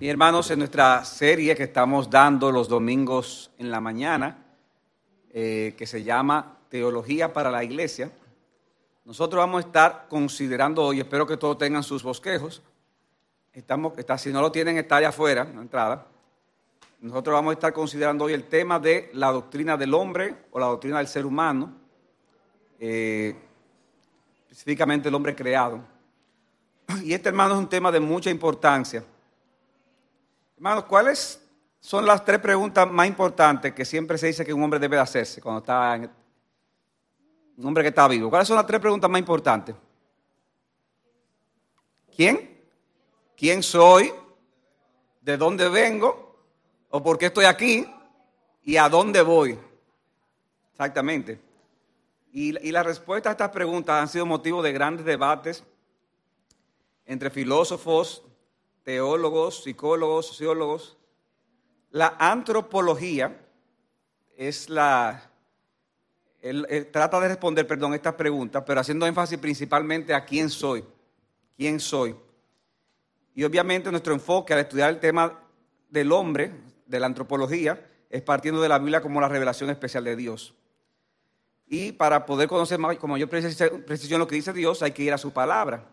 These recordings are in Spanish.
Mi hermanos, en nuestra serie que estamos dando los domingos en la mañana, eh, que se llama Teología para la Iglesia, nosotros vamos a estar considerando hoy, espero que todos tengan sus bosquejos, estamos, si no lo tienen está allá afuera, en la entrada, nosotros vamos a estar considerando hoy el tema de la doctrina del hombre o la doctrina del ser humano, eh, específicamente el hombre creado. Y este, hermano, es un tema de mucha importancia. Hermanos, ¿cuáles son las tres preguntas más importantes que siempre se dice que un hombre debe hacerse cuando está en, un hombre que está vivo? ¿Cuáles son las tres preguntas más importantes? ¿Quién? ¿Quién soy? ¿De dónde vengo? ¿O por qué estoy aquí? ¿Y a dónde voy? Exactamente. Y, y la respuesta a estas preguntas han sido motivo de grandes debates entre filósofos, teólogos, psicólogos, sociólogos. La antropología es la... Trata de responder, perdón, estas preguntas, pero haciendo énfasis principalmente a quién soy, quién soy. Y obviamente nuestro enfoque al estudiar el tema del hombre, de la antropología, es partiendo de la Biblia como la revelación especial de Dios. Y para poder conocer más, como yo preciso lo que dice Dios, hay que ir a su palabra.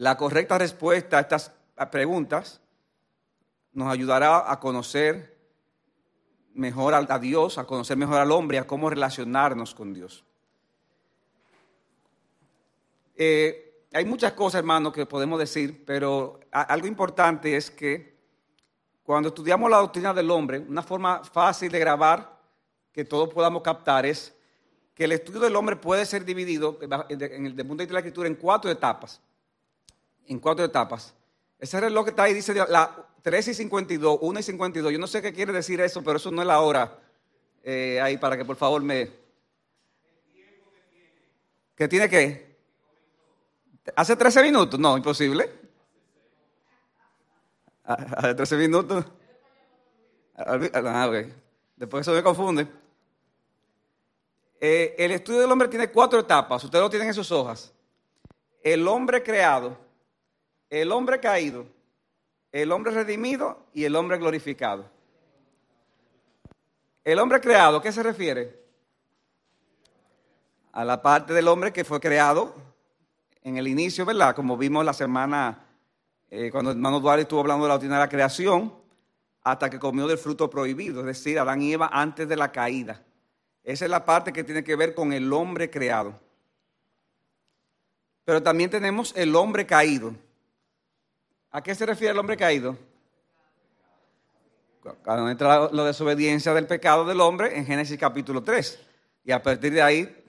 La correcta respuesta a estas preguntas nos ayudará a conocer mejor a Dios, a conocer mejor al hombre, a cómo relacionarnos con Dios. Eh, hay muchas cosas, hermano, que podemos decir, pero algo importante es que cuando estudiamos la doctrina del hombre, una forma fácil de grabar que todos podamos captar es que el estudio del hombre puede ser dividido, en el punto de la escritura, en cuatro etapas en cuatro etapas. Ese reloj que está ahí dice la 3 y 52, 1 y 52. Yo no sé qué quiere decir eso, pero eso no es la hora. Eh, ahí para que por favor me... ¿Qué tiene que? ¿Hace 13 minutos? No, imposible. Hace 13 minutos. Ah, Después eso me confunde. Eh, el estudio del hombre tiene cuatro etapas. Ustedes lo tienen en sus hojas. El hombre creado el hombre caído, el hombre redimido y el hombre glorificado. El hombre creado, ¿a qué se refiere? A la parte del hombre que fue creado en el inicio, ¿verdad? Como vimos la semana eh, cuando el hermano Duarte estuvo hablando de la doctrina de la creación, hasta que comió del fruto prohibido, es decir, Adán y Eva antes de la caída. Esa es la parte que tiene que ver con el hombre creado. Pero también tenemos el hombre caído. ¿A qué se refiere el hombre caído? Cuando entra la desobediencia del pecado del hombre en Génesis capítulo 3. Y a partir de ahí,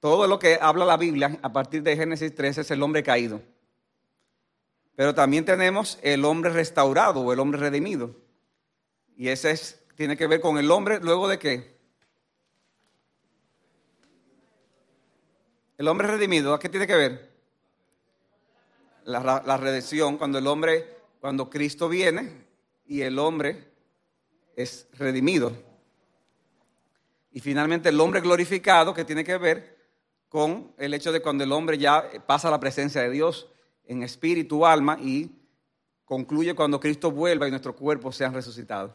todo lo que habla la Biblia, a partir de Génesis 3, es el hombre caído. Pero también tenemos el hombre restaurado o el hombre redimido. Y ese es, tiene que ver con el hombre luego de qué? El hombre redimido, ¿a qué tiene que ver? La, redención, cuando el hombre, cuando Cristo viene y el hombre es redimido. Y finalmente el hombre glorificado, que tiene que ver con el hecho de cuando el hombre ya pasa a la presencia de Dios en espíritu, alma y concluye cuando Cristo vuelva y nuestros cuerpos sean resucitados.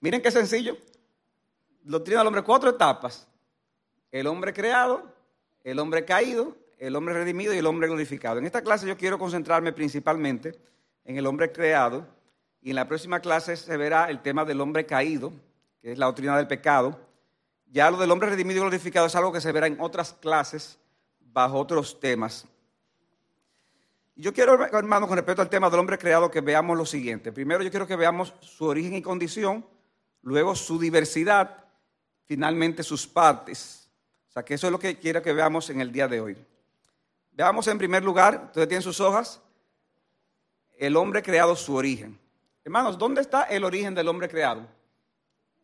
Miren qué sencillo. Doctrina del hombre, cuatro etapas. El hombre creado, el hombre caído, el hombre redimido y el hombre glorificado. En esta clase yo quiero concentrarme principalmente en el hombre creado y en la próxima clase se verá el tema del hombre caído, que es la doctrina del pecado. Ya lo del hombre redimido y glorificado es algo que se verá en otras clases bajo otros temas. Yo quiero, hermano, con respecto al tema del hombre creado, que veamos lo siguiente. Primero yo quiero que veamos su origen y condición, luego su diversidad, finalmente sus partes. O sea, que eso es lo que quiero que veamos en el día de hoy. Veamos en primer lugar, ustedes tienen sus hojas, el hombre creado, su origen. Hermanos, ¿dónde está el origen del hombre creado?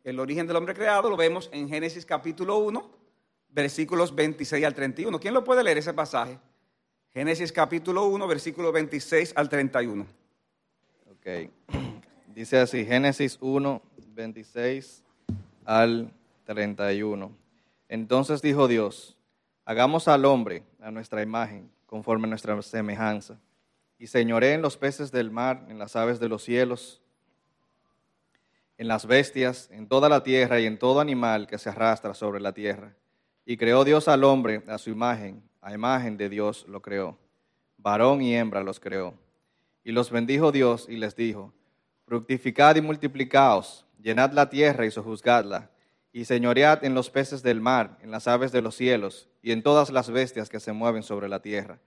El origen del hombre creado lo vemos en Génesis capítulo 1, versículos 26 al 31. ¿Quién lo puede leer ese pasaje? Génesis capítulo 1, versículos 26 al 31. Ok. Dice así, Génesis 1, 26 al 31. Entonces dijo Dios, Hagamos al hombre a nuestra imagen, conforme a nuestra semejanza, y señoré en los peces del mar, en las aves de los cielos, en las bestias, en toda la tierra y en todo animal que se arrastra sobre la tierra. Y creó Dios al hombre a su imagen, a imagen de Dios lo creó. Varón y hembra los creó. Y los bendijo Dios y les dijo, fructificad y multiplicaos, llenad la tierra y sojuzgadla, y señoread en los peces del mar, en las aves de los cielos, y en todas las bestias que se mueven sobre la tierra.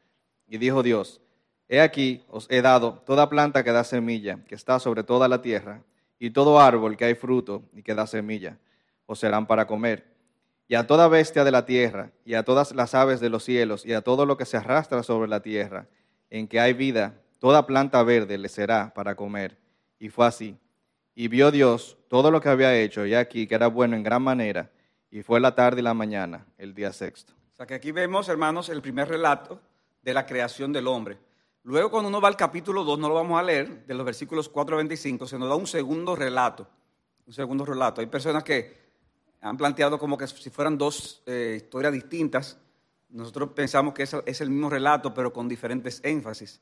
Y dijo Dios, He aquí os he dado toda planta que da semilla, que está sobre toda la tierra, y todo árbol que hay fruto y que da semilla, os serán para comer. Y a toda bestia de la tierra, y a todas las aves de los cielos, y a todo lo que se arrastra sobre la tierra, en que hay vida, toda planta verde le será para comer. Y fue así. Y vio Dios todo lo que había hecho, y aquí que era bueno en gran manera, y fue la tarde y la mañana, el día sexto. O sea que aquí vemos, hermanos, el primer relato de la creación del hombre. Luego, cuando uno va al capítulo 2, no lo vamos a leer, de los versículos 4 a 25, se nos da un segundo relato. Un segundo relato. Hay personas que han planteado como que si fueran dos eh, historias distintas. Nosotros pensamos que es, el mismo relato, pero con diferentes énfasis.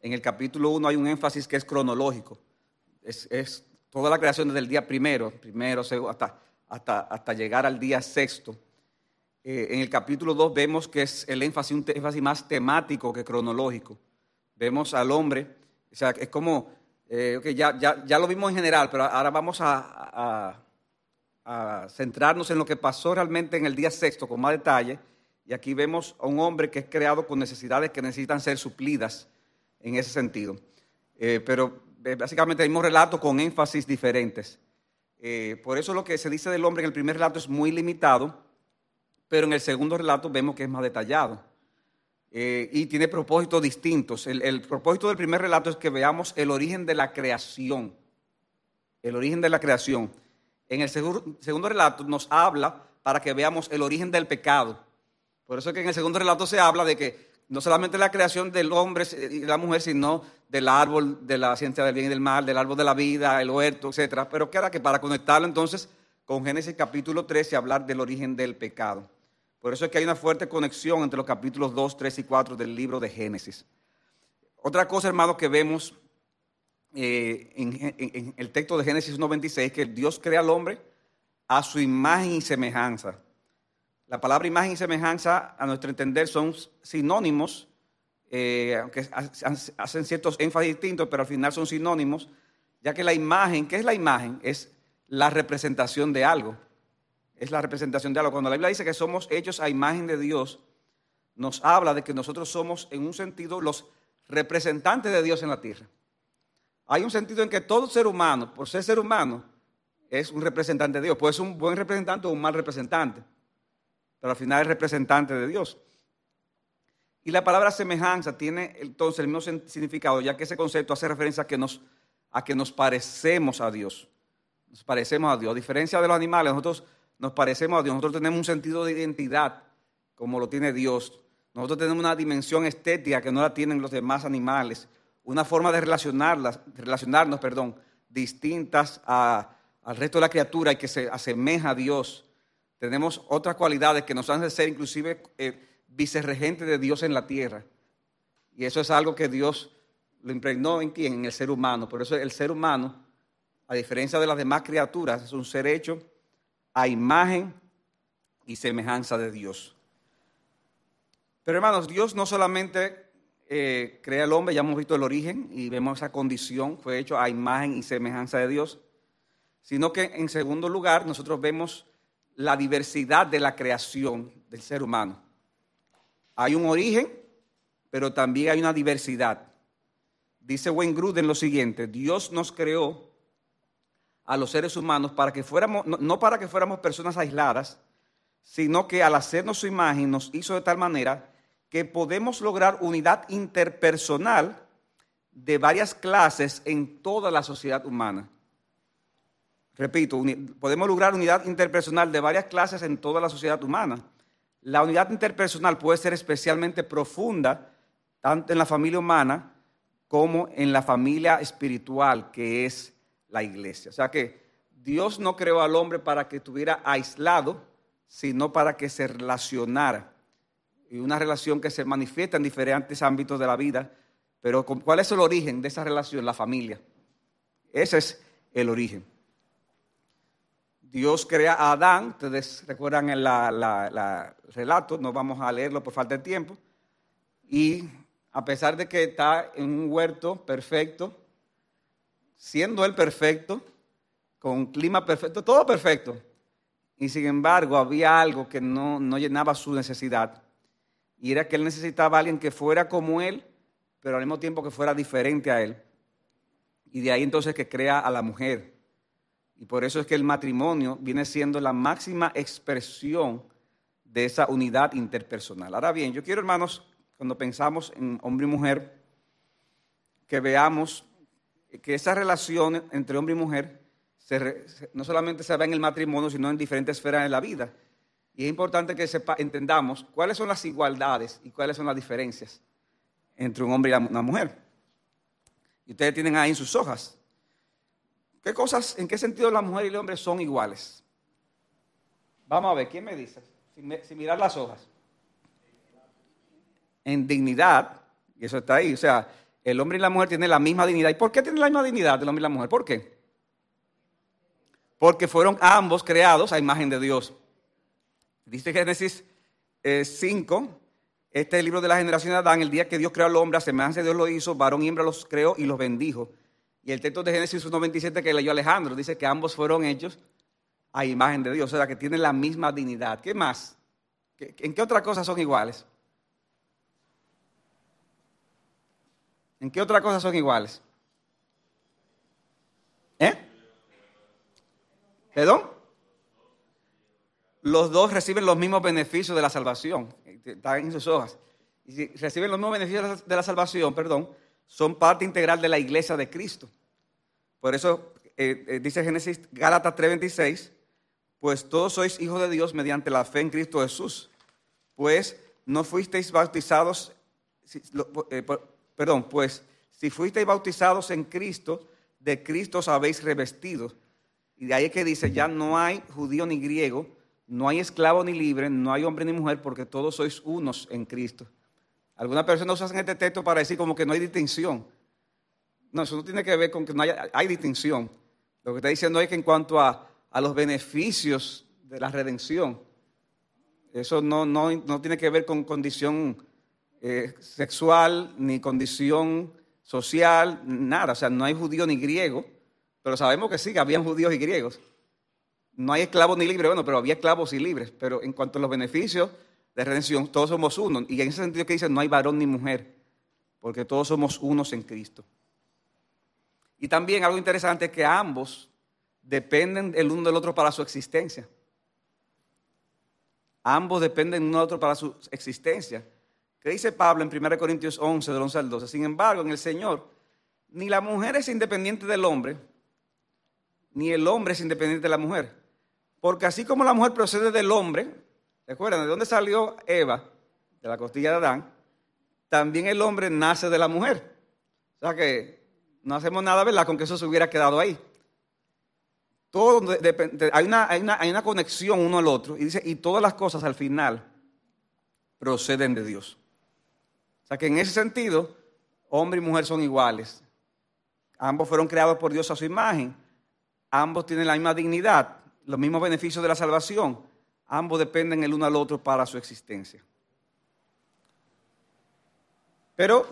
En el capítulo 1 hay un énfasis que es cronológico. Es, toda la creación desde el día primero, primero, hasta, hasta, hasta llegar al día sexto. Eh, en el capítulo 2 vemos que es el énfasis, un énfasis más temático que cronológico vemos al hombre, o sea, es como, eh, ya, ya, lo vimos en general, pero ahora vamos a, centrarnos en lo que pasó realmente en el día sexto con más detalle. Y aquí vemos a un hombre que es creado con necesidades que necesitan ser suplidas en ese sentido. Eh, pero básicamente hay un relato con énfasis diferentes. por eso lo que se dice del hombre en el primer relato es muy limitado, pero en el segundo relato vemos que es más detallado. Eh, y tiene propósitos distintos. El, propósito del primer relato es que veamos el origen de la creación. El origen de la creación. En el segundo, relato nos habla para que veamos el origen del pecado. Por eso es que en el segundo relato se habla de que no solamente la creación del hombre y la mujer, sino del árbol de la ciencia del bien y del mal, del árbol de la vida, el huerto, etc. Pero que era que para conectarlo entonces con Génesis capítulo 13 y hablar del origen del pecado. Por eso es que hay una fuerte conexión entre los capítulos 2, 3 y 4 del libro de Génesis. Otra cosa, hermano, que vemos eh, en, el texto de Génesis 1.26, que Dios crea al hombre a su imagen y semejanza. La palabra imagen y semejanza, a nuestro entender, son sinónimos, eh, aunque hacen ciertos énfasis distintos, pero al final son sinónimos, ya que la imagen, ¿qué es la imagen? Es la representación de algo es la representación de algo. Cuando la Biblia dice que somos hechos a imagen de Dios, nos habla de que nosotros somos en un sentido los representantes de Dios en la tierra. Hay un sentido en que todo ser humano, por ser ser humano, es un representante de Dios. Puede ser un buen representante o un mal representante, pero al final es representante de Dios. Y la palabra semejanza tiene entonces el mismo significado, ya que ese concepto hace referencia a que nos, parecemos a Dios. Nos parecemos a Dios. A diferencia de los animales, nosotros nos parecemos a Dios. Nosotros tenemos un sentido de identidad como lo tiene Dios. Nosotros tenemos una dimensión estética que no la tienen los demás animales. Una forma de relacionarnos perdón, distintas al resto de la criatura y que se asemeja a Dios. Tenemos otras cualidades que nos hacen ser inclusive eh, vicerregentes de Dios en la tierra. Y eso es algo que Dios lo impregnó en quién, en el ser humano. Por eso el ser humano, a diferencia de las demás criaturas, es un ser hecho a imagen y semejanza de Dios. Pero hermanos, Dios no solamente eh, crea al hombre, ya hemos visto el origen y vemos esa condición, fue hecho a imagen y semejanza de Dios, sino que en segundo lugar nosotros vemos la diversidad de la creación del ser humano. Hay un origen, pero también hay una diversidad. Dice Wayne Gruden lo siguiente, Dios nos creó a los seres humanos para que fuéramos, no, para que fuéramos personas aisladas, sino que al hacernos su imagen nos hizo de tal manera que podemos lograr unidad interpersonal de varias clases en toda la sociedad humana. Repito, podemos lograr unidad interpersonal de varias clases en toda la sociedad humana. La unidad interpersonal puede ser especialmente profunda tanto en la familia humana como en la familia espiritual, que es la iglesia. O sea que Dios no creó al hombre para que estuviera aislado, sino para que se relacionara. Y una relación que se manifiesta en diferentes ámbitos de la vida, Pero ¿cuál es el origen de esa relación? La familia. Ese es el origen. Dios crea a Adán, ustedes recuerdan el relato, no vamos a leerlo por falta de tiempo, y a pesar de que está en un huerto perfecto, siendo él perfecto, con clima perfecto, todo perfecto, y sin embargo había algo que no, no llenaba su necesidad, y era que él necesitaba a alguien que fuera como él, pero al mismo tiempo que fuera diferente a él. Y de ahí entonces que crea a la mujer. Y por eso es que el matrimonio viene siendo la máxima expresión de esa unidad interpersonal. Ahora bien, yo quiero, hermanos, cuando pensamos en hombre y mujer, que veamos que esa relación entre hombre y mujer no solamente se ve en el matrimonio, sino en diferentes esferas de la vida. Y es importante que entendamos cuáles son las igualdades y cuáles son las diferencias entre un hombre y una mujer. Y ustedes tienen ahí en sus hojas. ¿Qué cosas, en qué sentido la mujer y el hombre son iguales? Vamos a ver, ¿quién me dice? Sin, mirar las hojas. En dignidad, y eso está ahí, o sea, el hombre y la mujer tienen la misma dignidad. ¿Y por qué tienen la misma dignidad el hombre y la mujer? ¿Por qué? Porque fueron ambos creados a imagen de Dios. Dice Génesis 5, eh, este es el libro de la generación de Adán, el día que Dios creó al hombre, a semejanza de Dios lo hizo, varón y hembra los creó y los bendijo. Y el texto de Génesis 1.27 que leyó Alejandro dice que ambos fueron hechos a imagen de Dios, o sea, que tienen la misma dignidad. ¿Qué más? ¿En qué otras cosas son iguales? ¿En qué otras cosas son iguales? ¿Eh? ¿Perdón? los dos reciben los mismos beneficios de la salvación. Están en sus hojas. Y si reciben los mismos beneficios de la salvación, perdón, son parte integral de la iglesia de Cristo. Por eso eh, eh, dice Génesis Gálatas 3:26, pues todos sois hijos de Dios mediante la fe en Cristo Jesús. Pues no fuisteis bautizados, eh, perdón, pues si fuisteis bautizados en Cristo, de Cristo os habéis revestido. Y de ahí es que dice, ya no hay judío ni griego, no hay esclavo ni libre, no hay hombre ni mujer, porque todos sois unos en Cristo. Algunas personas usan este texto para decir como que no hay distinción. No, eso no tiene que ver con que no haya, hay distinción. Lo que está diciendo es que en cuanto a, los beneficios de la redención, eso no, no, tiene que ver con condición eh, sexual, ni condición social, nada. O sea, no hay judío ni griego, pero sabemos que sí, que habían judíos y griegos. No hay esclavos ni libres, bueno, pero había esclavos y libres. Pero en cuanto a los beneficios de redención, todos somos uno. Y en ese sentido que dice, no hay varón ni mujer, porque todos somos unos en Cristo. Y también algo interesante es que ambos dependen el uno del otro para su existencia. Ambos dependen uno del otro para su existencia. ¿Qué dice Pablo en 1 Corintios 11, del 11 al 12? Sin embargo, en el Señor, ni la mujer es independiente del hombre, ni el hombre es independiente de la mujer. Porque así como la mujer procede del hombre, ¿recuerdan de dónde salió Eva? De la costilla de Adán. También el hombre nace de la mujer. O sea que no hacemos nada, ¿verdad? Con que eso se hubiera quedado ahí. Todo hay, una, hay, una, hay una conexión uno al otro. Y dice, y todas las cosas al final proceden de Dios. O sea que en ese sentido, hombre y mujer son iguales. Ambos fueron creados por Dios a su imagen. Ambos tienen la misma dignidad los mismos beneficios de la salvación, ambos dependen el uno al otro para su existencia. Pero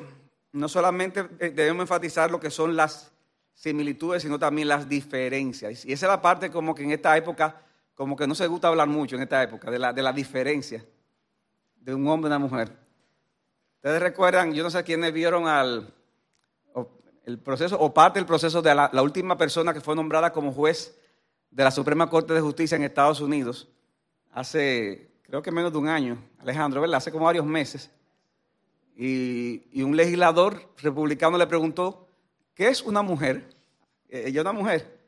no solamente debemos enfatizar lo que son las similitudes, sino también las diferencias. Y esa es la parte como que en esta época, como que no se gusta hablar mucho en esta época, de la, de diferencia de un hombre y una mujer. Ustedes recuerdan, yo no sé quiénes vieron al, el proceso, o parte del proceso de la última persona que fue nombrada como juez de la Suprema Corte de Justicia en Estados Unidos hace, creo que menos de un año, Alejandro, ¿verdad? Hace como varios meses. Y, un legislador republicano le preguntó, ¿qué es una mujer? Eh, ella es una mujer.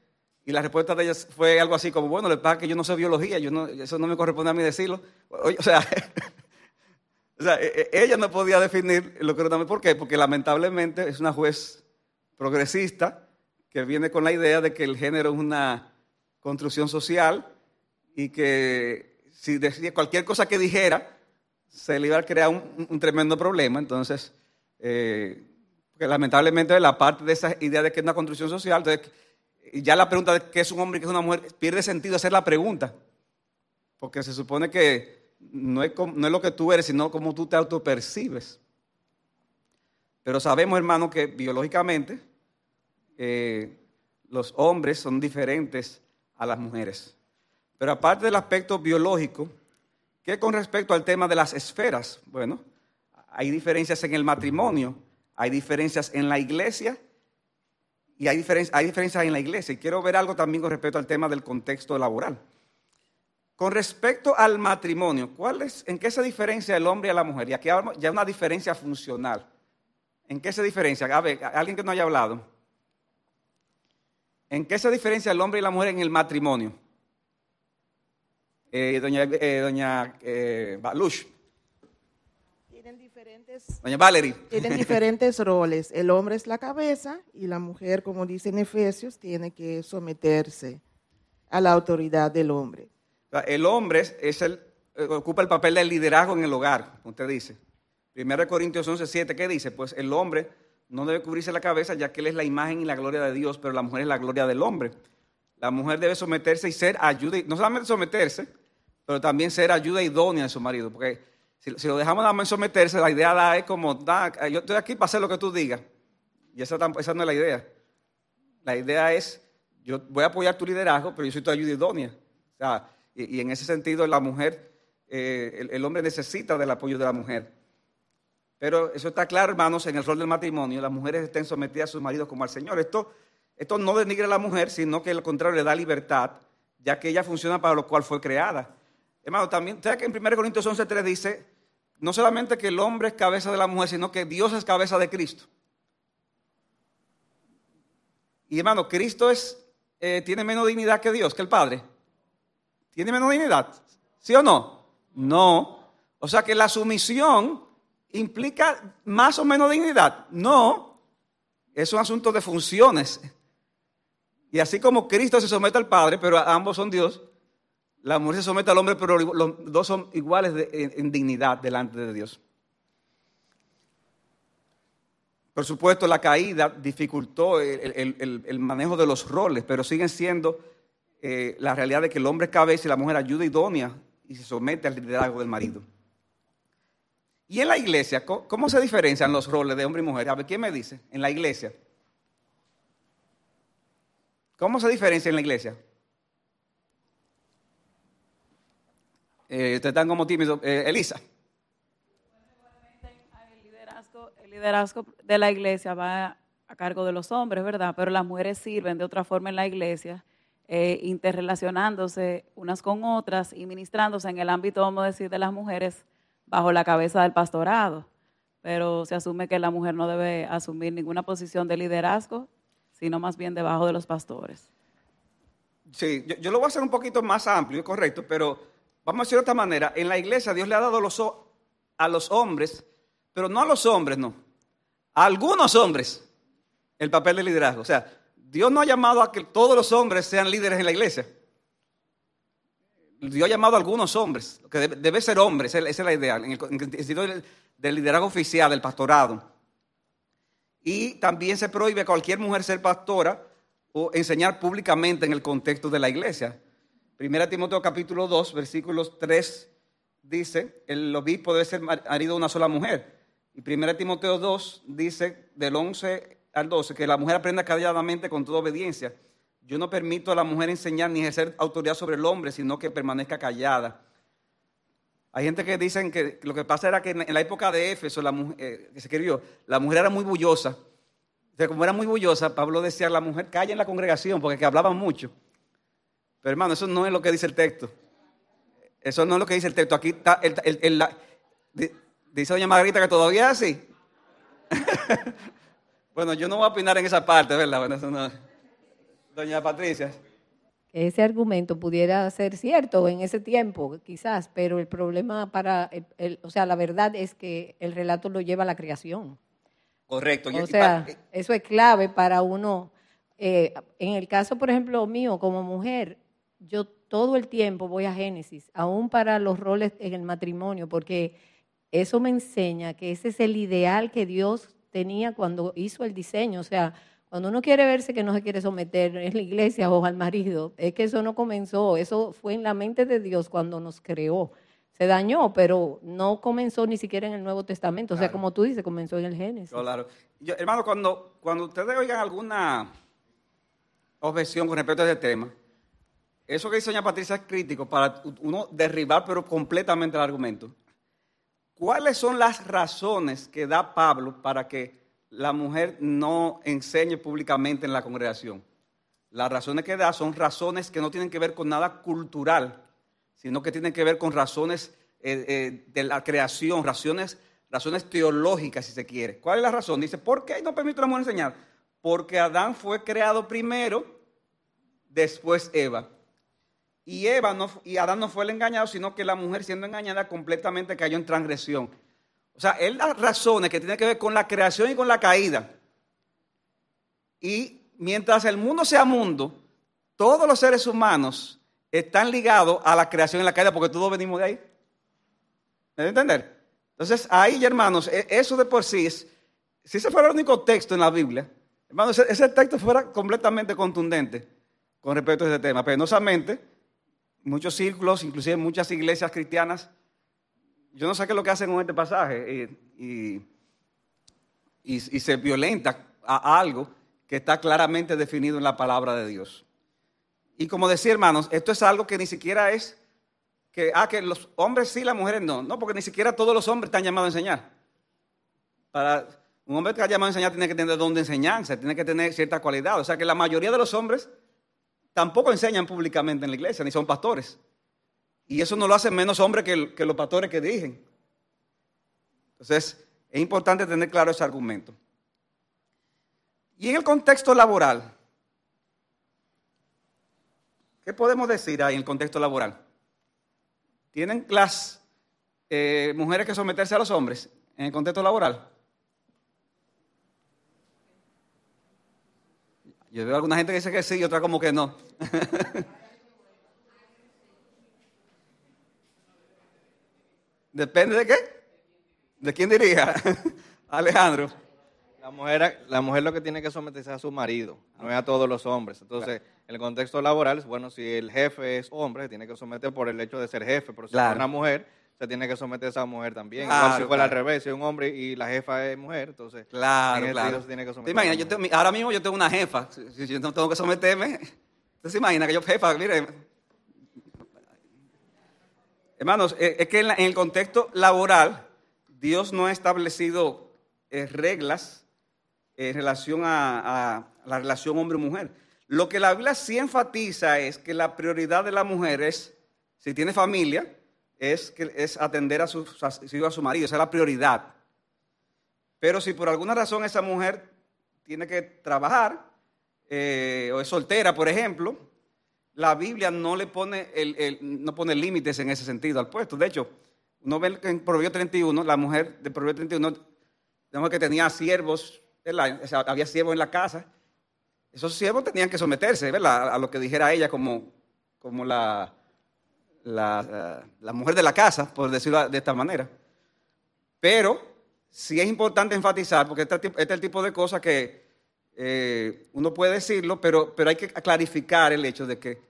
Y la respuesta de ella fue algo así como, bueno, le pasa que yo no sé biología, eso no me corresponde a mí decirlo. O, sea, e, e, ella no podía definir lo que era una. ¿Por qué? Porque lamentablemente es una juez progresista que viene con la idea de que el género es una construcción social y que si decía cualquier cosa que dijera, se le iba a crear un, tremendo problema. Entonces, eh, Porque lamentablemente la parte de esa idea de que es una construcción social, entonces, ya la pregunta de qué es un hombre y qué es una mujer, pierde sentido hacer la pregunta. Porque se supone que no es, lo que tú eres, sino cómo tú te autopercibes. Pero sabemos, hermano, que biológicamente eh, los hombres son diferentes a las mujeres. Pero aparte del aspecto biológico, ¿qué con respecto al tema de las esferas? Bueno, hay diferencias en el matrimonio, hay diferencias en la iglesia y hay, hay diferencias en la iglesia. Y quiero ver algo también con respecto al tema del contexto laboral. Con respecto al matrimonio, ¿cuál es, ¿en qué se diferencia el hombre y la mujer? Y aquí ya una diferencia funcional. ¿En qué se diferencia? A ver, alguien que no haya hablado. ¿En qué se diferencia el hombre y la mujer en el matrimonio? Eh, doña eh, doña eh, Baluch. Tienen diferentes, doña Valerie. Tienen diferentes roles. El hombre es la cabeza y la mujer, como dice en Efesios, tiene que someterse a la autoridad del hombre. El hombre es el, ocupa el papel del liderazgo en el hogar, como usted dice. 1 Corintios 11, 7, ¿qué dice? Pues el hombre no debe cubrirse la cabeza ya que él es la imagen y la gloria de Dios, pero la mujer es la gloria del hombre. La mujer debe someterse y ser ayuda, no solamente someterse, pero también ser ayuda idónea de su marido, porque si, lo dejamos nada más someterse, la idea da es como, yo estoy aquí para hacer lo que tú digas. Y esa, esa no es la idea. La idea es, yo voy a apoyar tu liderazgo, pero yo soy tu ayuda idónea. y, en ese sentido, la mujer, eh, el hombre necesita del apoyo de la mujer. Pero eso está claro, hermanos, en el rol del matrimonio. Las mujeres estén sometidas a sus maridos como al Señor. Esto, esto no denigra a la mujer, sino que al contrario le da libertad, ya que ella funciona para lo cual fue creada. Hermano, también, ¿sabes que en 1 Corintios 11.3 dice, no solamente que el hombre es cabeza de la mujer, sino que Dios es cabeza de Cristo? Y hermano, Cristo es, eh, tiene menos dignidad que Dios, que el Padre. ¿Tiene menos dignidad? ¿Sí o no? No. O sea que la sumisión ¿Implica más o menos dignidad? No, es un asunto de funciones. Y así como Cristo se somete al Padre, pero ambos son Dios, la mujer se somete al hombre, pero los dos son iguales en, dignidad delante de Dios. Por supuesto, la caída dificultó el, manejo de los roles, pero siguen siendo eh, la realidad de que el hombre es cabeza y la mujer ayuda idónea y se somete al liderazgo del marido. Y en la iglesia, ¿cómo se diferencian los roles de hombre y mujer? A ver, ¿quién me dice? En la iglesia. ¿Cómo se diferencia en la iglesia? Eh, ustedes están como tímidos. Eh, Elisa. El liderazgo, el liderazgo de la iglesia va a cargo de los hombres, ¿verdad? Pero las mujeres sirven de otra forma en la iglesia, eh, interrelacionándose unas con otras y ministrándose en el ámbito, vamos a decir, de las mujeres bajo la cabeza del pastorado, pero se asume que la mujer no debe asumir ninguna posición de liderazgo, sino más bien debajo de los pastores. Sí, yo, lo voy a hacer un poquito más amplio, correcto, pero vamos a decirlo de esta manera. En la iglesia Dios le ha dado a los hombres, pero no a los hombres, no, a algunos hombres el papel de liderazgo. O sea, Dios no ha llamado a que todos los hombres sean líderes en la iglesia. Dios ha llamado a algunos hombres, que debe, ser hombres, esa es la idea, en el, sentido del, liderazgo oficial, del pastorado. Y también se prohíbe a cualquier mujer ser pastora o enseñar públicamente en el contexto de la iglesia. Primera Timoteo capítulo 2, versículos 3 dice, el obispo debe ser marido de una sola mujer. Y Primera Timoteo 2 dice, del 11 al 12, que la mujer aprenda calladamente con toda obediencia yo no permito a la mujer enseñar ni ejercer autoridad sobre el hombre, sino que permanezca callada. Hay gente que dicen que lo que pasa era que en la época de Éfeso, la mujer, eh, que se escribió, la mujer era muy bullosa. Como era muy bullosa, Pablo decía a la mujer, calla en la congregación, porque que hablaban mucho. Pero hermano, eso no es lo que dice el texto. Eso no es lo que dice el texto. Aquí está, el, dice doña Margarita que todavía es así. bueno, yo no voy a opinar en esa parte, ¿verdad? Bueno, eso no Doña Patricia. Ese argumento pudiera ser cierto en ese tiempo, quizás, pero el problema para, o sea, la verdad es que el relato lo lleva a la creación. Correcto. O sea, eso es clave para uno. Eh, en el caso, por ejemplo, mío como mujer, yo todo el tiempo voy a Génesis, aún para los roles en el matrimonio, porque eso me enseña que ese es el ideal que Dios tenía cuando hizo el diseño. O sea, cuando uno quiere verse que no se quiere someter en la iglesia o al marido, es que eso no comenzó, eso fue en la mente de Dios cuando nos creó. Se dañó, pero no comenzó ni siquiera en el Nuevo Testamento. O sea, Claro. como tú dices, comenzó en el Génesis. Claro. Yo, hermano, cuando, cuando ustedes oigan alguna objeción con respecto a ese tema, eso que dice doña Patricia es crítico para uno derribar, pero completamente el argumento. ¿Cuáles son las razones que da Pablo para que la mujer no enseñe públicamente en la congregación? Las razones que da son razones que no tienen que ver con nada cultural, sino que tienen que ver con razones eh, eh, de la creación, razones, razones teológicas, si se quiere. ¿Cuál es la razón? Dice, ¿por qué no permite a la mujer enseñar? Porque Adán fue creado primero, después Eva. Y, Eva no, y Adán no fue el engañado, sino que la mujer siendo engañada completamente cayó en transgresión. O sea, él da razones que tienen que ver con la creación y con la caída. Y mientras el mundo sea mundo, todos los seres humanos están ligados a la creación y la caída porque todos venimos de ahí. ¿Me entender? Entonces, ahí, hermanos, e- eso de por sí es, si ese fuera el único texto en la Biblia, hermanos, ese, texto fuera completamente contundente con respecto a ese tema. Penosamente, muchos círculos, inclusive muchas iglesias cristianas, yo no sé qué es lo que hacen con este pasaje y, y- se violenta a algo que está claramente definido en la palabra de Dios. Y como decía, hermanos, esto es algo que ni siquiera es que, ah, que los hombres sí, las mujeres no. No, porque ni siquiera todos los hombres están llamados a enseñar. Para un hombre que está llamado a enseñar tiene que tener dónde enseñanza, tiene que tener cierta cualidad. O sea que la mayoría de los hombres tampoco enseñan públicamente en la iglesia, ni son pastores. Y eso no lo hace menos hombre que, los pastores que dirigen. Entonces, es importante tener claro ese argumento. Y en el contexto laboral, ¿qué podemos decir ahí en el contexto laboral? ¿Tienen las eh, mujeres que someterse a los hombres en el contexto laboral? Yo veo alguna gente que dice que sí y otra como que no. ¿Depende de qué? ¿De quién dirija? Alejandro. La mujer, la mujer lo que tiene que someterse a su marido, no es a todos los hombres. Entonces, en el contexto laboral, es bueno, si el jefe es hombre, se tiene que someter por el hecho de ser jefe, pero si Claro. es una mujer, se tiene que someter a esa mujer también. Claro, Igual si fuera al revés, si es un hombre y la jefa es mujer, entonces Claro, en claro. se tiene que ¿Te someter. imaginas? Yo mujer. tengo- ahora mismo yo tengo una jefa. Si, yo no tengo que someterme. ¿Usted se imagina que yo, jefa, mire. Hermanos, eh, es que en, la- en el contexto laboral, Dios no ha establecido eh, reglas en relación a, a la relación hombre-mujer. Lo que la Biblia sí enfatiza es que la prioridad de la mujer es, si tiene familia, es, que, es atender a su, a su- marido. Esa es la prioridad. Pero si por alguna razón esa mujer tiene que trabajar eh, o es soltera, por ejemplo, la Biblia no le pone, el, el- no pone límites en ese sentido al puesto. De hecho, uno ve que en Proverbio 31, la mujer de Proverbio 31, digamos que tenía siervos, había siervos en la casa. Esos siervos tenían que someterse ¿verdad? a lo que dijera ella como, como la, la, la mujer de la casa, por decirlo de esta manera. Pero sí es importante enfatizar, porque este, este es el tipo de cosas que eh, uno puede decirlo, pero, pero hay que clarificar el hecho de que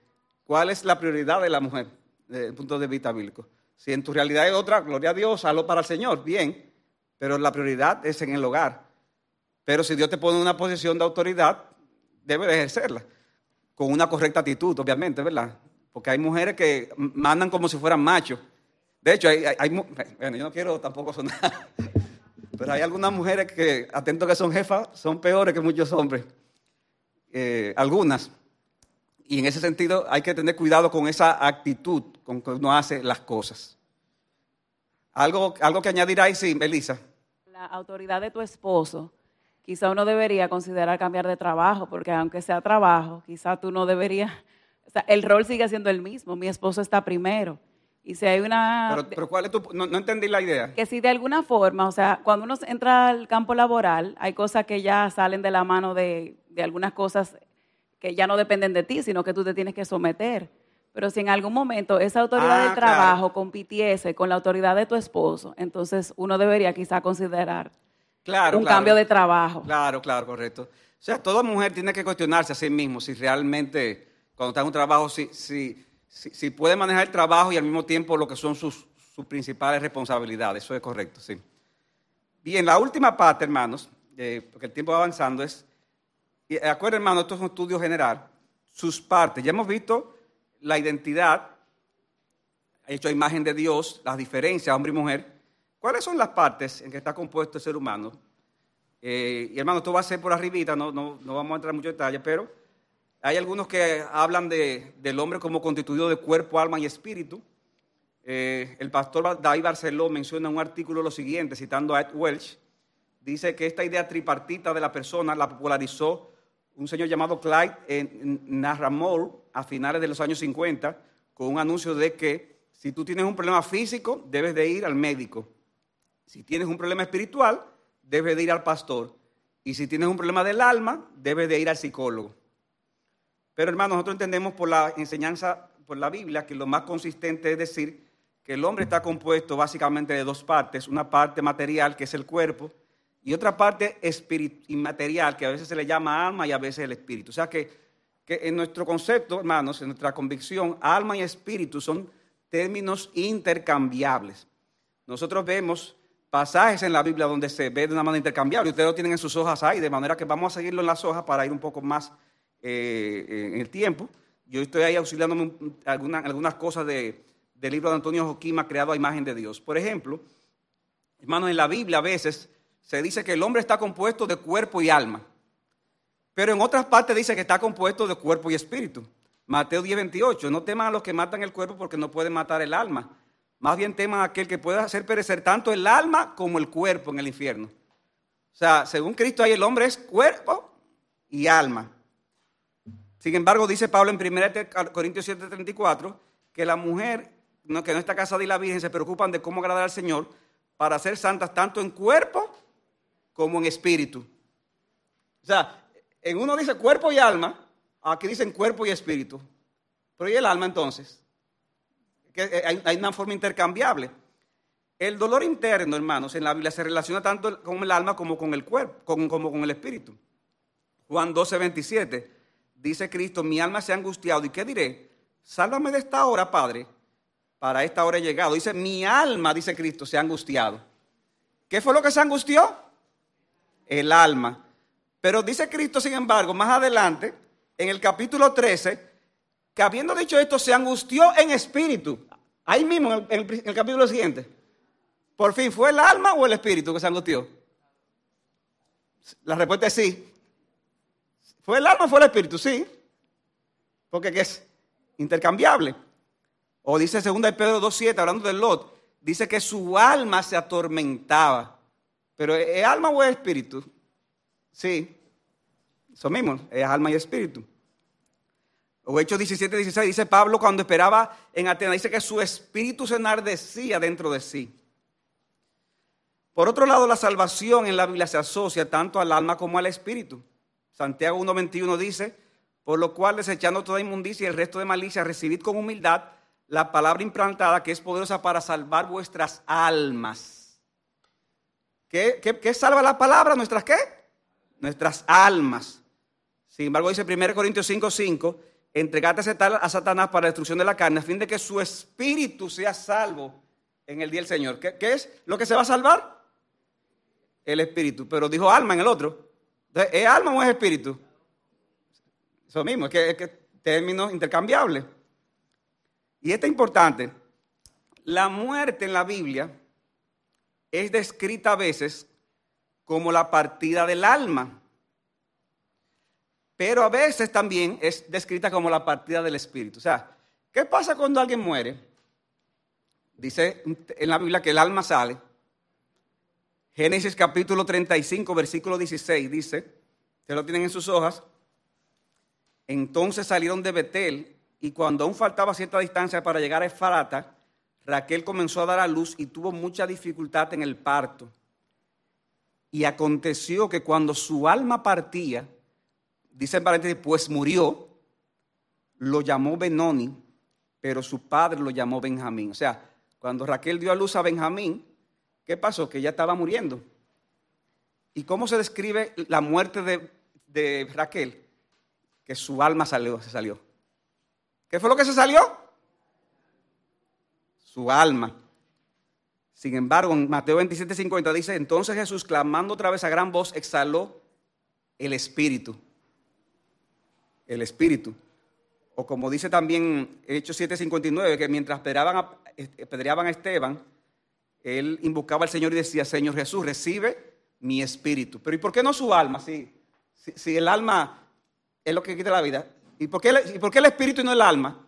cuál es la prioridad de la mujer desde el punto de vista bíblico. Si en tu realidad es otra, gloria a Dios, hazlo para el Señor, bien, pero la prioridad es en el hogar. Pero si Dios te pone en una posición de autoridad, debe de ejercerla, con una correcta actitud, obviamente, ¿verdad? Porque hay mujeres que mandan como si fueran machos. De hecho, hay, bueno, yo no quiero tampoco sonar, pero hay algunas mujeres que, atento que son jefas, son peores que muchos hombres. Eh, algunas. Y en ese sentido hay que tener cuidado con esa actitud con que uno hace las cosas. ¿Algo, algo que añadir ahí? Sí, Elisa. La autoridad de tu esposo, quizá uno debería considerar cambiar de trabajo, porque aunque sea trabajo, quizá tú no deberías, o sea, el rol sigue siendo el mismo, mi esposo está primero. Y si hay una... Pero, pero ¿cuál es tu...? No, no entendí la idea. que si de alguna forma, o sea, cuando uno entra al campo laboral, hay cosas que ya salen de la mano de, de algunas cosas que ya no dependen de ti, sino que tú te tienes que someter. Pero si en algún momento esa autoridad Ah, del trabajo compitiese con la autoridad de tu esposo, entonces uno debería quizá considerar Claro, un claro. cambio de trabajo. Claro, claro, correcto. O sea, toda mujer tiene que cuestionarse a sí mismo si realmente, cuando está en un trabajo, si, si, si, puede manejar el trabajo y al mismo tiempo lo que son sus, sus principales responsabilidades. Eso es correcto, sí. Bien, la última parte, hermanos, eh, porque el tiempo va avanzando, es, y acuérdense, hermanos, esto es un estudio general, sus partes. Ya hemos visto la identidad, hecho a imagen de Dios, las diferencias, hombre y mujer. ¿Cuáles son las partes en que está compuesto el ser humano? Eh, y hermano, esto va a ser por arribita, no, no, no vamos a entrar en mucho detalle, pero hay algunos que hablan de- del hombre como constituido de cuerpo, alma y espíritu. Eh, el pastor David Barceló menciona en un artículo lo siguiente, citando a Ed Welch, dice que esta idea tripartita de la persona la popularizó un señor llamado Clyde Narramore a finales de los años 50 con un anuncio de que si tú tienes un problema físico, debes de ir al médico. Si tienes un problema espiritual, debes de ir al pastor. Y si tienes un problema del alma, debes de ir al psicólogo. Pero hermano, nosotros entendemos por la enseñanza, por la Biblia, que lo más consistente es decir que el hombre está compuesto básicamente de dos partes, una parte material, que es el cuerpo, y otra parte inmaterial, que a veces se le llama alma y a veces el espíritu. O sea que, que en nuestro concepto, hermanos, en nuestra convicción, alma y espíritu son términos intercambiables. Nosotros vemos pasajes en la Biblia donde se ve de una manera intercambiable. Ustedes lo tienen en sus hojas ahí, de manera que vamos a seguirlo en las hojas para ir un poco más eh, en el tiempo. Yo estoy ahí auxiliándome un- alguna- algunas cosas de- del libro de Antonio Joquima, creado a imagen de Dios. Por ejemplo, hermanos, en la Biblia a veces se dice que el hombre está compuesto de cuerpo y alma. Pero en otras partes dice que está compuesto de cuerpo y espíritu. Mateo 10, 28. No teman a los que matan el cuerpo porque no pueden matar el alma. Más bien teman a aquel que pueda hacer perecer tanto el alma como el cuerpo en el infierno. O sea, según Cristo ahí el hombre es cuerpo y alma. Sin embargo, dice Pablo en 1 Corintios 7, 34, que la mujer que no está casada y la virgen se preocupan de cómo agradar al Señor para ser santas tanto en cuerpo como en espíritu. O sea, en uno dice cuerpo y alma, aquí dicen cuerpo y espíritu. Pero ¿y el alma entonces? Eh, hay, una forma intercambiable. El dolor interno, hermanos, en la Biblia se relaciona tanto con el alma como con el cuerpo, como con el espíritu. Juan 12, 27, dice Cristo, mi alma se ha angustiado. ¿Y qué diré? Sálvame de esta hora, Padre. Para esta hora he llegado. Dice, mi alma, dice Cristo, se ha angustiado. ¿Qué fue lo que se angustió? El alma. Pero dice Cristo, sin embargo, más adelante, en el capítulo 13, que habiendo dicho esto, se angustió en espíritu. Ahí mismo, en el, en el- capítulo siguiente. Por fin, ¿fue el alma o el espíritu que se angustió? La respuesta es sí. ¿Fue el alma o fue el espíritu? Sí. Porque ¿qué es intercambiable. O dice 2 de Pedro 2.7, hablando de Lot, dice que su alma se atormentaba. Pero ¿es alma o es espíritu? Sí. Eso mismo, es alma y espíritu. O Hechos 17, 16, dice Pablo cuando esperaba en Atenas, dice que su espíritu se enardecía dentro de sí. Por otro lado, la salvación en la Biblia se asocia tanto al alma como al espíritu. Santiago 1.21 dice, por lo cual desechando toda inmundicia y el resto de malicia, recibid con humildad la palabra implantada que es poderosa para salvar vuestras almas. ¿Qué, qué- qué salva la palabra? ¿Nuestras qué? Nuestras almas. Sin embargo, dice 1 Corintios 5.5, entregate a Satanás para la destrucción de la carne, a fin de que su espíritu sea salvo en el día del Señor. ¿Qué, qué es lo que se va a salvar? El espíritu. Pero dijo alma en el otro. ¿Es alma o es espíritu? Eso mismo, es que, es que términos intercambiables. Y esto es importante. La muerte en la Biblia es descrita a veces como la partida del alma. Pero a veces también es descrita como la partida del espíritu. O sea, ¿qué pasa cuando alguien muere? Dice en la Biblia que el alma sale. Génesis capítulo 35, versículo 16 dice, ustedes lo tienen en sus hojas, entonces salieron de Betel y cuando aún faltaba cierta distancia para llegar a Efrata, Raquel comenzó a dar a luz y tuvo mucha dificultad en el parto. Y aconteció que cuando su alma partía, dice en paréntesis, pues murió, lo llamó Benoni, pero su padre lo llamó Benjamín. O sea, cuando Raquel dio a luz a Benjamín, ¿qué pasó? Que ella estaba muriendo. ¿Y cómo se describe la muerte de, Raquel? Que su alma salió, se salió. ¿Qué fue lo que se salió? Su alma. Sin embargo, en Mateo 27, 50 dice, entonces Jesús, clamando otra vez a gran voz, exhaló el espíritu. El espíritu. O como dice también Hechos 7:59, que mientras apedreaban a, apedreaban a Esteban, él invocaba al Señor y decía, Señor Jesús, recibe mi espíritu. Pero ¿y por qué no su alma? Si, si, el alma es lo que quita la vida. ¿Y por, qué, el- ¿Y por qué el espíritu y no el alma?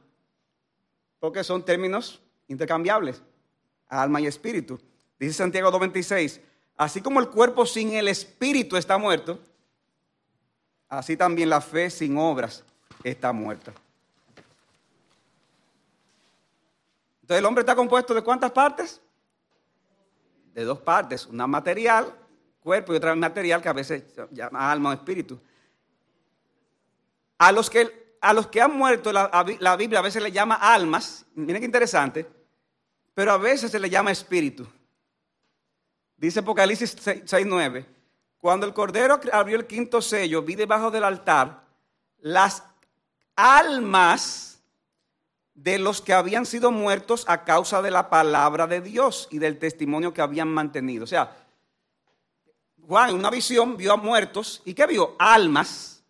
Porque son términos intercambiables, alma y espíritu. Dice Santiago 2.26, así como el cuerpo sin el espíritu está muerto, así también la fe sin obras está muerta. Entonces el hombre está compuesto de cuántas partes? De dos partes, una material, cuerpo y otra material que a veces se llama alma o espíritu. A los que, a los que han muerto, la, la Biblia a veces le llama almas, miren qué interesante, pero a veces se le llama espíritu. Dice Apocalipsis 6.9, cuando el Cordero abrió el quinto sello, vi debajo del altar las almas de los que habían sido muertos a causa de la palabra de Dios y del testimonio que habían mantenido. O sea, Juan en una visión vio a muertos y ¿qué vio? Almas.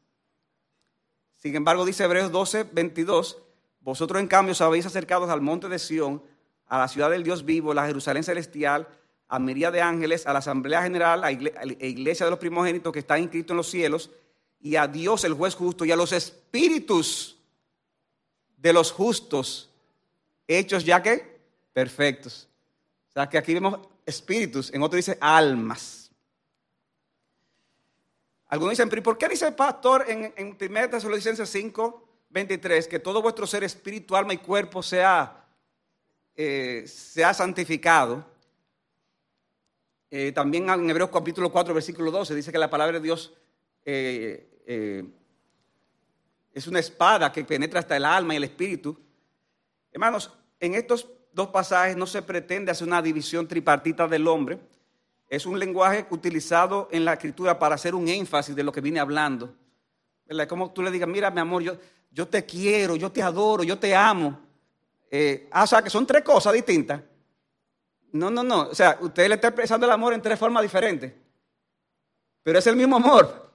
Sin embargo, dice Hebreos 12, 22, vosotros en cambio os habéis acercado al monte de Sión, a la ciudad del Dios vivo, la Jerusalén celestial, a miría de ángeles, a la asamblea general, a la iglesia de los primogénitos que están inscritos en los cielos, y a Dios el juez justo, y a los espíritus de los justos, hechos ya que perfectos. O sea que aquí vemos espíritus, en otro dice almas. Algunos dicen, pero ¿y por qué dice el pastor en, en 1 Tesalonicenses 5, 23, que todo vuestro ser espíritu, alma y cuerpo sea, eh, sea santificado? Eh, también en Hebreos capítulo 4, versículo 12, dice que la palabra de Dios eh, eh, es una espada que penetra hasta el alma y el espíritu. Hermanos, en estos dos pasajes no se pretende hacer una división tripartita del hombre. Es un lenguaje utilizado en la escritura para hacer un énfasis de lo que viene hablando. ¿Verdad? Como tú le digas, mira, mi amor, yo, yo te quiero, yo te adoro, yo te amo. Eh, ah, o sea, que son tres cosas distintas. No, no, no. O sea, usted le está expresando el amor en tres formas diferentes. Pero es el mismo amor.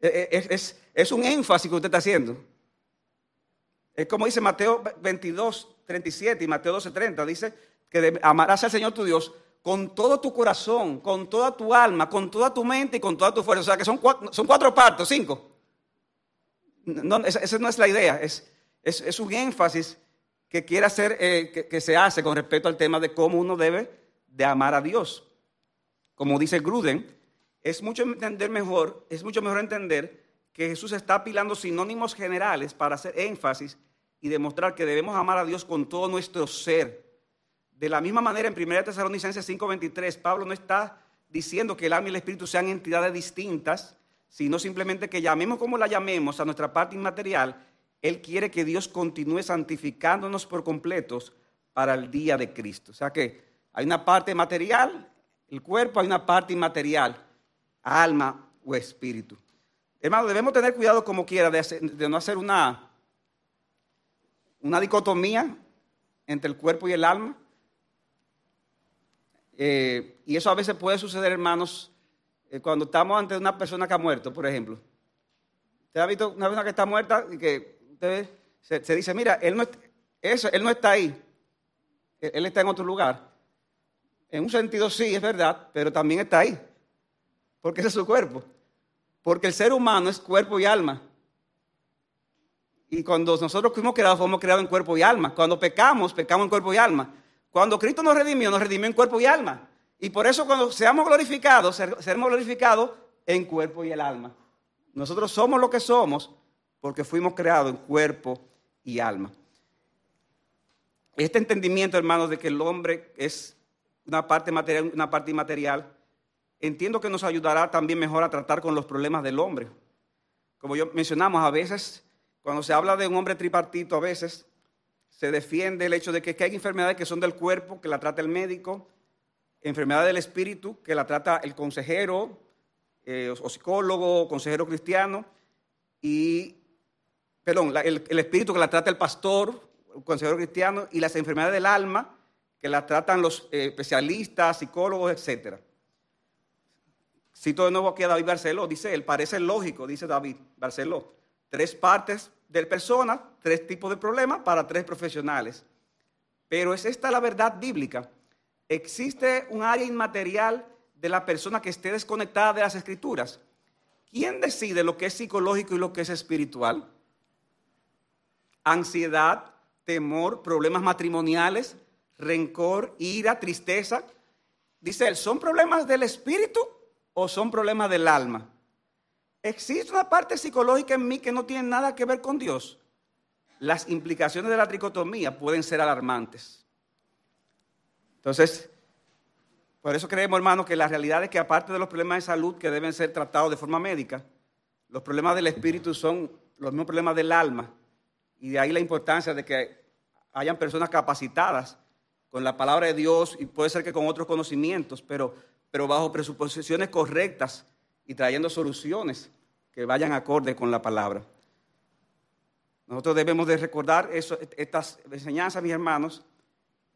Es, es, es, un énfasis que usted está haciendo. Es como dice Mateo 22, 37 y Mateo 12, 30. Dice que amarás al Señor tu Dios con todo tu corazón, con toda tu alma, con toda tu mente y con toda tu fuerza. O sea que son cuatro, son cuatro cinco. No, esa, no es la idea. Es, es, es un énfasis que quiere hacer, eh, que, que, se hace con respecto al tema de cómo uno debe de amar a Dios. Como dice Gruden, es mucho entender mejor, es mucho mejor entender que Jesús está apilando sinónimos generales para hacer énfasis y demostrar que debemos amar a Dios con todo nuestro ser. De la misma manera, en 1 Tesalonicenses 5:23, Pablo no está diciendo que el alma y el espíritu sean entidades distintas, sino simplemente que llamemos como la llamemos a nuestra parte inmaterial, él quiere que Dios continúe santificándonos por completos para el día de Cristo. O sea que hay una parte material, el cuerpo, hay una parte inmaterial, alma o espíritu. Hermano, debemos tener cuidado como quiera de, no hacer una, una dicotomía entre el cuerpo y el alma. Eh, y eso a veces puede suceder, hermanos, eh, cuando estamos ante una persona que ha muerto, por ejemplo. ¿Usted ha visto una persona que está muerta y que usted se, dice, mira, él no, eso, él no está ahí, él, él está en otro lugar? En un sentido sí, es verdad, pero también está ahí, porque ese es su cuerpo. Porque el ser humano es cuerpo y alma. Y cuando nosotros fuimos creados, fuimos creados en cuerpo y alma. Cuando pecamos, pecamos en cuerpo y alma. Cuando Cristo nos redimió, nos redimió en cuerpo y alma. Y por eso cuando seamos glorificados, seremos glorificados en cuerpo y el alma. Nosotros somos lo que somos porque fuimos creados en cuerpo y alma. Este entendimiento, hermanos, de que el hombre es una parte material, una parte inmaterial, entiendo que nos ayudará también mejor a tratar con los problemas del hombre. Como yo mencionamos, a veces, cuando se habla de un hombre tripartito, a veces se defiende el hecho de que, que hay enfermedades que son del cuerpo, que la trata el médico, enfermedades del espíritu, que la trata el consejero, eh, o psicólogo, o consejero cristiano, y, perdón, el, el espíritu que la trata el pastor, el consejero cristiano, y las enfermedades del alma que la tratan los eh, especialistas, psicólogos, etcétera. Cito de nuevo aquí a David Barceló, dice él, parece lógico, dice David Barceló, tres partes de personas, tres tipos de problemas para tres profesionales. Pero es esta la verdad bíblica. Existe un área inmaterial de la persona que esté desconectada de las escrituras. ¿Quién decide lo que es psicológico y lo que es espiritual? Ansiedad, temor, problemas matrimoniales, rencor, ira, tristeza. Dice él, ¿son problemas del espíritu o son problemas del alma? Existe una parte psicológica en mí que no tiene nada que ver con Dios. Las implicaciones de la tricotomía pueden ser alarmantes. Entonces, por eso creemos, hermano, que la realidad es que aparte de los problemas de salud que deben ser tratados de forma médica, los problemas del espíritu son los mismos problemas del alma. Y de ahí la importancia de que hayan personas capacitadas con la palabra de Dios y puede ser que con otros conocimientos, pero, pero bajo presuposiciones correctas y trayendo soluciones que vayan acorde con la palabra. Nosotros debemos de recordar eso, estas enseñanzas, mis hermanos,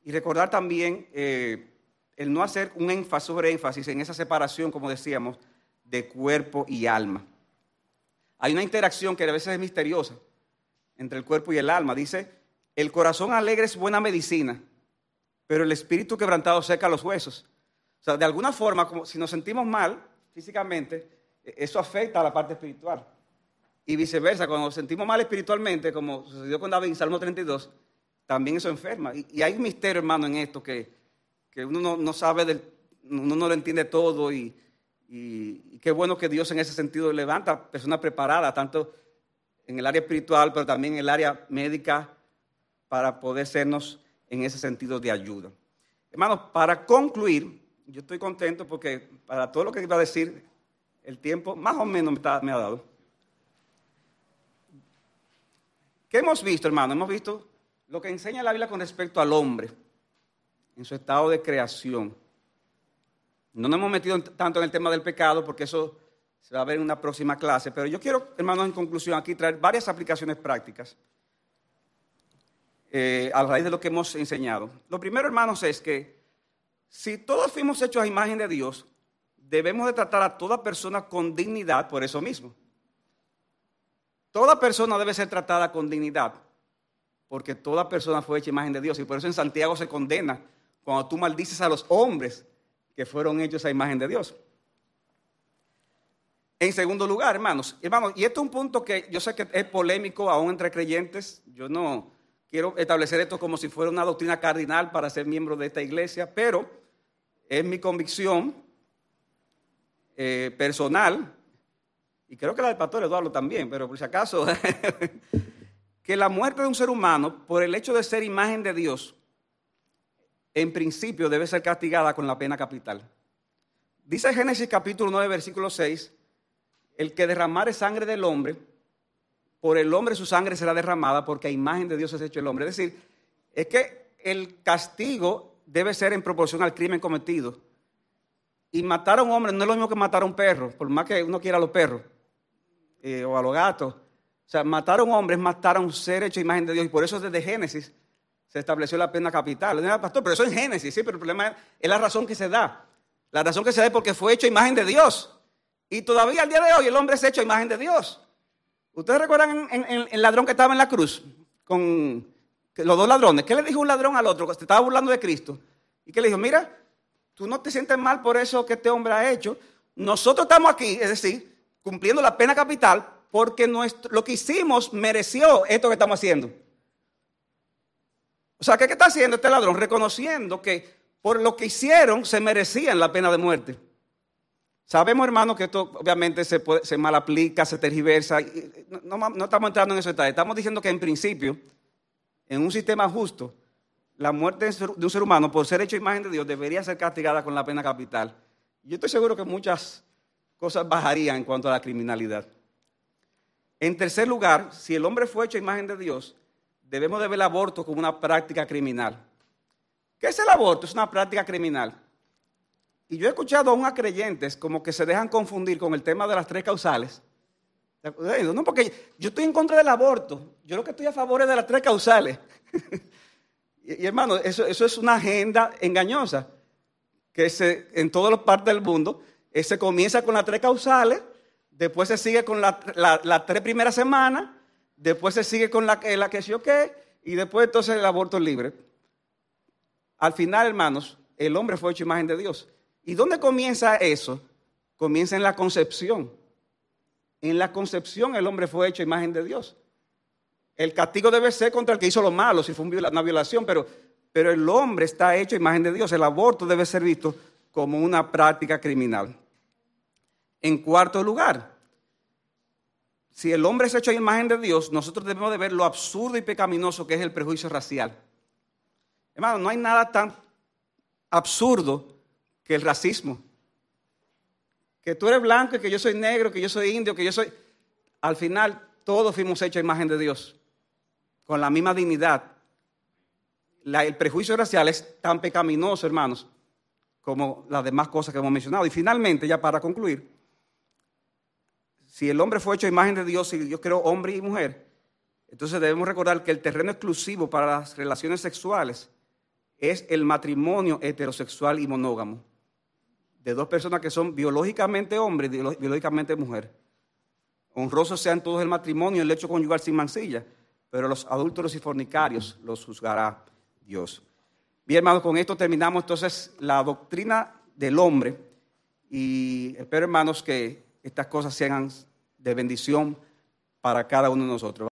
y recordar también eh, el no hacer un énfasis sobre énfasis en esa separación, como decíamos, de cuerpo y alma. Hay una interacción que a veces es misteriosa entre el cuerpo y el alma. Dice, el corazón alegre es buena medicina, pero el espíritu quebrantado seca los huesos. O sea, de alguna forma, como si nos sentimos mal físicamente, eh, eso afecta a la parte espiritual. Y viceversa, cuando nos sentimos mal espiritualmente, como sucedió con David en Salmo 32, también eso enferma. Y, y hay un misterio, hermano, en esto que, que uno no, no sabe, del, uno no lo entiende todo y, y, y, qué bueno que Dios en ese sentido levanta personas preparadas, tanto en el área espiritual, pero también en el área médica, para poder sernos en ese sentido de ayuda. Hermanos, para concluir, yo estoy contento porque para todo lo que iba a decir, el tiempo más o menos me, ha dado. ¿Qué hemos visto, hermano? Hemos visto lo que enseña la Biblia con respecto al hombre en su estado de creación. No nos hemos metido tanto en el tema del pecado porque eso se va a ver en una próxima clase, pero yo quiero, hermanos, en conclusión aquí traer varias aplicaciones prácticas eh, a raíz de lo que hemos enseñado. Lo primero, hermanos, es que si todos fuimos hechos a imagen de Dios, debemos de tratar a toda persona con dignidad por eso mismo. Toda persona debe ser tratada con dignidad, porque toda persona fue hecha imagen de Dios. Y por eso en Santiago se condena cuando tú maldices a los hombres que fueron hechos a imagen de Dios. En segundo lugar, hermanos, hermanos, y esto es un punto que yo sé que es polémico aún entre creyentes. Yo no quiero establecer esto como si fuera una doctrina cardinal para ser miembro de esta iglesia, pero es mi convicción eh, personal, y creo que la del pastor Eduardo también, pero por si acaso, que la muerte de un ser humano, por el hecho de ser imagen de Dios, en principio debe ser castigada con la pena capital. Dice Génesis capítulo 9, versículo 6, el que derramare sangre del hombre, por el hombre su sangre será derramada, porque a imagen de Dios es hecho el hombre. Es decir, es que el castigo debe ser en proporción al crimen cometido. Y matar a un hombre no es lo mismo que matar a un perro, por más que uno quiera a los perros eh, o a los gatos. O sea, matar a un hombre es matar a un ser hecho imagen de Dios. Y por eso desde Génesis se estableció la pena capital. No, pastor, pero eso es Génesis, sí, pero el problema es, la razón que se da. La razón que se da es porque fue hecho imagen de Dios. Y todavía al día de hoy el hombre es hecho imagen de Dios. ¿Ustedes recuerdan en, el ladrón que estaba en la cruz? Con los dos ladrones. ¿Qué le dijo un ladrón al otro? Se estaba burlando de Cristo. ¿Y qué le dijo? Mira, tú no te sientes mal por eso que este hombre ha hecho. Nosotros estamos aquí, es decir, cumpliendo la pena capital porque nuestro, lo que hicimos mereció esto que estamos haciendo. O sea, ¿qué, ¿qué está haciendo este ladrón? Reconociendo que por lo que hicieron se merecían la pena de muerte. Sabemos, hermano, que esto obviamente se, puede, se mal aplica, se tergiversa. No, estamos entrando en eso. Estamos diciendo que en principio, en un sistema justo, la muerte de un ser humano por ser hecho imagen de Dios debería ser castigada con la pena capital. Yo estoy seguro que muchas cosas bajarían en cuanto a la criminalidad. En tercer lugar, si el hombre fue hecho imagen de Dios, debemos de ver el aborto como una práctica criminal. ¿Qué es el aborto? Es una práctica criminal. Y yo he escuchado aún a creyentes como que se dejan confundir con el tema de las tres causales. No, porque yo estoy en contra del aborto. Yo lo que estoy a favor es de las tres causales. y, y, hermano, eso, eso, es una agenda engañosa. Que se, en todas las partes del mundo eh, se comienza con las tres causales, después se sigue con las la, la tres primeras semanas, después se sigue con la, la que sí o qué, y después entonces el aborto libre. Al final, hermanos, el hombre fue hecho imagen de Dios. ¿Y dónde comienza eso? Comienza en la concepción. En la concepción el hombre fue hecho imagen de Dios. El castigo debe ser contra el que hizo lo malo, si fue una violación, pero, pero el hombre está hecho imagen de Dios. El aborto debe ser visto como una práctica criminal. En cuarto lugar, si el hombre es hecho imagen de Dios, nosotros debemos de ver lo absurdo y pecaminoso que es el prejuicio racial. Hermano, no hay nada tan absurdo que el racismo. Que tú eres blanco y que yo soy negro, que yo soy indio, que yo soy... Al final, todos fuimos hechos a imagen de Dios, con la misma dignidad. El prejuicio racial es tan pecaminoso, hermanos, como las demás cosas que hemos mencionado. Y finalmente, ya para concluir, si el hombre fue hecho a imagen de Dios y Dios creó hombre y mujer, entonces debemos recordar que el terreno exclusivo para las relaciones sexuales es el matrimonio heterosexual y monógamo de dos personas que son biológicamente hombre y biológicamente mujer. Honrosos sean todos el matrimonio el hecho conyugal sin mancilla, pero los adúlteros y fornicarios los juzgará Dios. Bien, hermanos, con esto terminamos entonces la doctrina del hombre y espero, hermanos, que estas cosas sean de bendición para cada uno de nosotros.